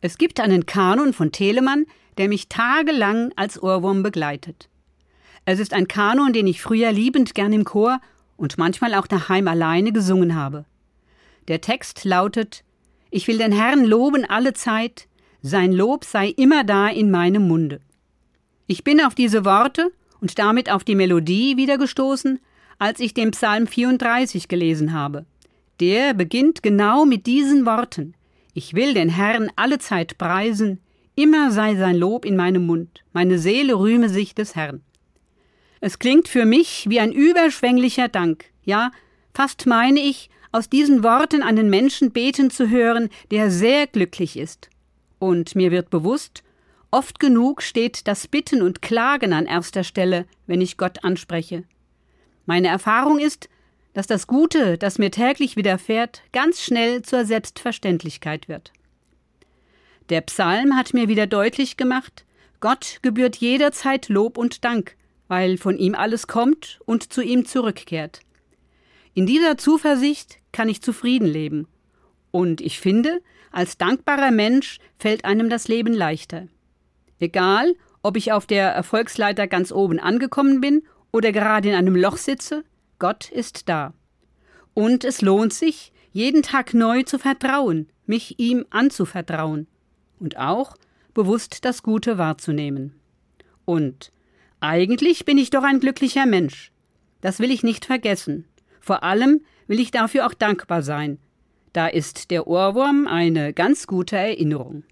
Es gibt einen Kanon von Telemann, der mich tagelang als Ohrwurm begleitet. Es ist ein Kanon, den ich früher liebend gern im Chor und manchmal auch daheim alleine gesungen habe. Der Text lautet Ich will den Herrn loben alle Zeit, sein Lob sei immer da in meinem Munde. Ich bin auf diese Worte und damit auf die Melodie wieder gestoßen, als ich den Psalm 34 gelesen habe. Der beginnt genau mit diesen Worten. Ich will den Herrn alle Zeit preisen, immer sei sein Lob in meinem Mund, meine Seele rühme sich des Herrn. Es klingt für mich wie ein überschwänglicher Dank, ja, fast meine ich, aus diesen Worten einen Menschen beten zu hören, der sehr glücklich ist. Und mir wird bewusst, oft genug steht das Bitten und Klagen an erster Stelle, wenn ich Gott anspreche. Meine Erfahrung ist, dass das Gute, das mir täglich widerfährt, ganz schnell zur Selbstverständlichkeit wird. Der Psalm hat mir wieder deutlich gemacht, Gott gebührt jederzeit Lob und Dank, weil von ihm alles kommt und zu ihm zurückkehrt. In dieser Zuversicht kann ich zufrieden leben. Und ich finde, als dankbarer Mensch fällt einem das Leben leichter. Egal, ob ich auf der Erfolgsleiter ganz oben angekommen bin oder gerade in einem Loch sitze, Gott ist da. Und es lohnt sich, jeden Tag neu zu vertrauen, mich ihm anzuvertrauen und auch bewusst das Gute wahrzunehmen. Und eigentlich bin ich doch ein glücklicher Mensch. Das will ich nicht vergessen. Vor allem will ich dafür auch dankbar sein. Da ist der Ohrwurm eine ganz gute Erinnerung.